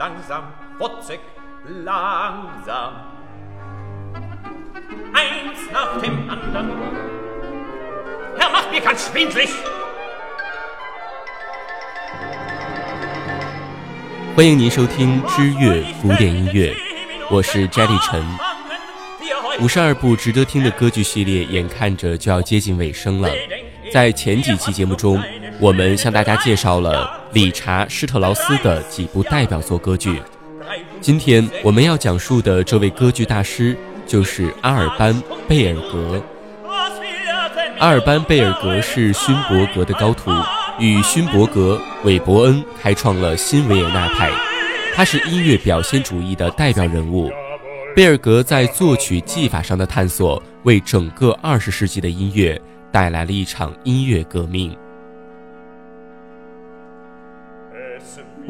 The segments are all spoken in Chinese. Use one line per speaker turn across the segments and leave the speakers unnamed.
langsam, futzig, langsam. Eins nach dem anderen. Er macht mir ganz schwindlig.
欢迎您收听知乐古典音乐，我是摘立晨。五十二部值得听的歌剧系列眼看着就要接近尾声了。在前几期节目中，我们向大家介绍了理查施特劳斯的几部代表作歌剧。今天我们要讲述的这位歌剧大师就是阿尔班贝尔格。阿尔班贝尔格是勋伯格的高徒。与勋伯格、韦伯恩开创了新维也纳派，他是音乐表现主义的代表人物。贝尔格在作曲技法上的探索，为整个二十世纪的音乐带来了一场音乐革命。《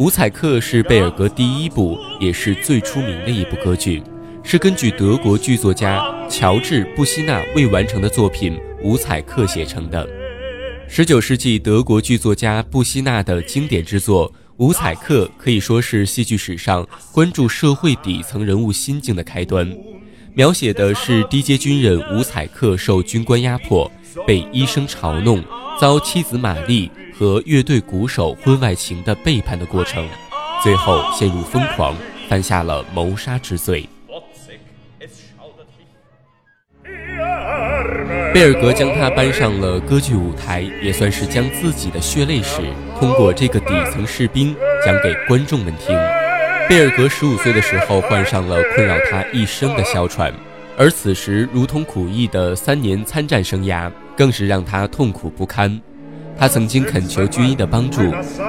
五彩客》是贝尔格第一部，也是最出名的一部歌剧，是根据德国剧作家乔治·布希纳未完成的作品《五彩客》写成的。十九世纪德国剧作家布希纳的经典之作《五彩客》可以说是戏剧史上关注社会底层人物心境的开端，描写的是低阶军人五彩客受军官压迫，被医生嘲弄，遭妻子玛丽和乐队鼓手婚外情的背叛的过程，最后陷入疯狂，犯下了谋杀之罪。贝尔格将他搬上了歌剧舞台，也算是将自己的血泪史通过这个底层士兵讲给观众们听。贝尔格十五岁的时候患上了困扰他一生的哮喘，而此时如同苦役的三年参战生涯更是让他痛苦不堪。他曾经恳求军医的帮助，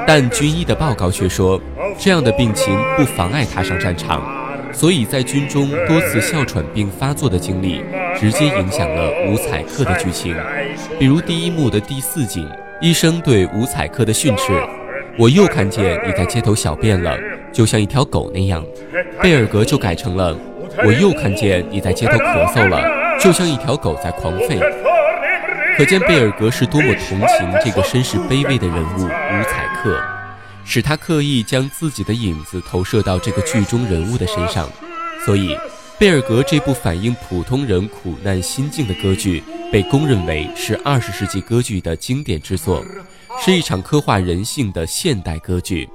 但军医的报告却说这样的病情不妨碍他上战场。所以在军中多次哮喘病发作的经历，直接影响了五彩课的剧情。比如第一幕的第四景，医生对五彩课的训斥：“我又看见你在街头小便了，就像一条狗那样。”贝尔格就改成了：“我又看见你在街头咳嗽了，就像一条狗在狂吠。”可见贝尔格是多么同情这个身世卑微的人物五彩克。使他刻意将自己的影子投射到这个剧中人物的身上，所以贝尔格这部反映普通人苦难心境的歌剧被公认为是二十世纪歌剧的经典之作，是一场刻画人性的现代歌剧。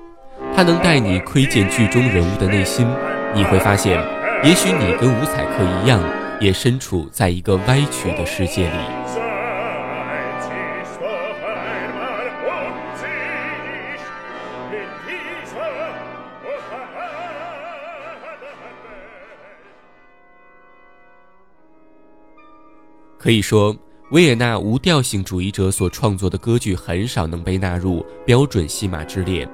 它能带你窥见剧中人物的内心，你会发现，也许你跟五彩客一样，也身处在一个歪曲的世界里。可以说，维也纳无调性主义者所创作的歌剧很少能被纳入标准戏码之列，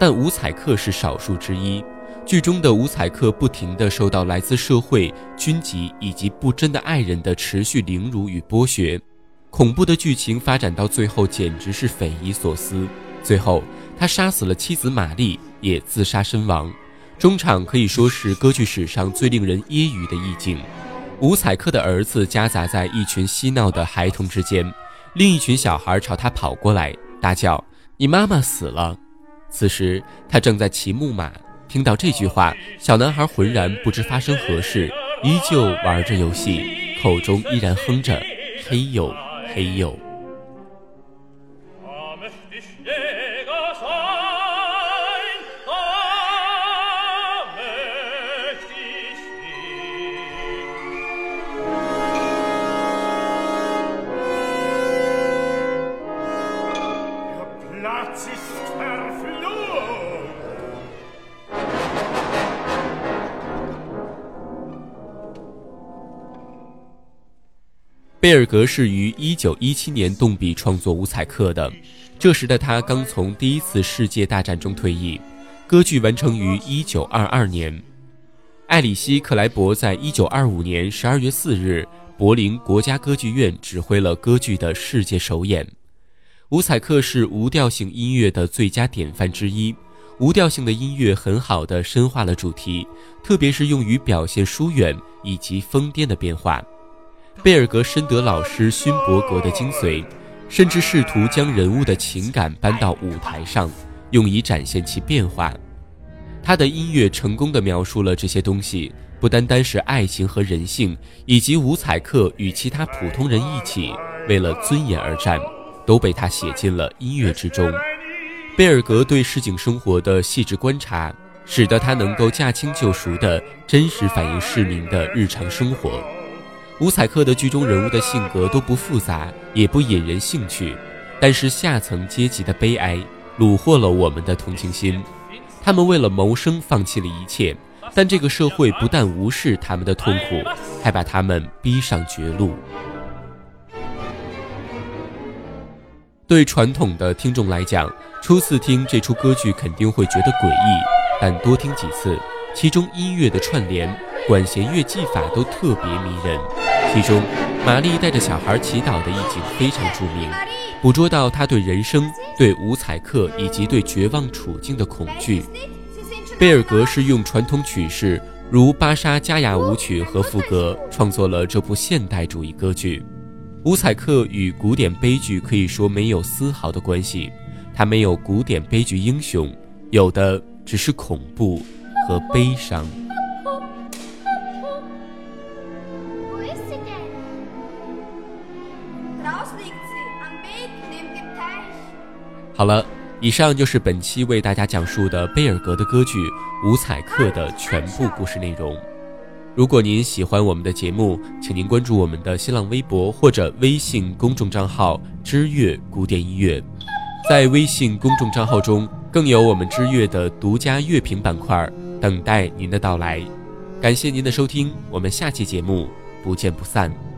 但五彩课是少数之一。剧中的五彩课不停地受到来自社会、军籍以及不真的爱人的持续凌辱与剥削，恐怖的剧情发展到最后简直是匪夷所思。最后，他杀死了妻子玛丽，也自杀身亡。中场可以说是歌剧史上最令人揶揄的意境。五彩克的儿子夹杂在一群嬉闹的孩童之间，另一群小孩朝他跑过来，大叫：“你妈妈死了！”此时他正在骑木马，听到这句话，小男孩浑然不知发生何事，依旧玩着游戏，口中依然哼着：“嘿呦，嘿呦。”贝尔格是于1917年动笔创作《五彩课》的，这时的他刚从第一次世界大战中退役。歌剧完成于1922年，艾里希·克莱伯在1925年12月4日柏林国家歌剧院指挥了歌剧的世界首演。《五彩课》是无调性音乐的最佳典范之一，无调性的音乐很好的深化了主题，特别是用于表现疏远以及疯癫的变化。贝尔格深得老师勋伯格的精髓，甚至试图将人物的情感搬到舞台上，用以展现其变化。他的音乐成功地描述了这些东西，不单单是爱情和人性，以及伍彩克与其他普通人一起为了尊严而战，都被他写进了音乐之中。贝尔格对市井生活的细致观察，使得他能够驾轻就熟地真实反映市民的日常生活。伍采克的剧中人物的性格都不复杂，也不引人兴趣，但是下层阶级的悲哀虏获了我们的同情心。他们为了谋生放弃了一切，但这个社会不但无视他们的痛苦，还把他们逼上绝路。对传统的听众来讲，初次听这出歌剧肯定会觉得诡异，但多听几次，其中音乐的串联、管弦乐技法都特别迷人。其中，玛丽带着小孩祈祷的一景非常著名，捕捉到他对人生、对伍采克以及对绝望处境的恐惧。贝尔格是用传统曲式，如巴沙加雅舞曲和赋格，创作了这部现代主义歌剧。伍采克与古典悲剧可以说没有丝毫的关系，他没有古典悲剧英雄，有的只是恐怖和悲伤。好了，以上就是本期为大家讲述的贝尔格的歌剧《伍采克》的全部故事内容。如果您喜欢我们的节目，请您关注我们的新浪微博或者微信公众账号“知乐古典音乐”。在微信公众账号中，更有我们知乐的独家乐评板块等待您的到来。感谢您的收听，我们下期节目不见不散。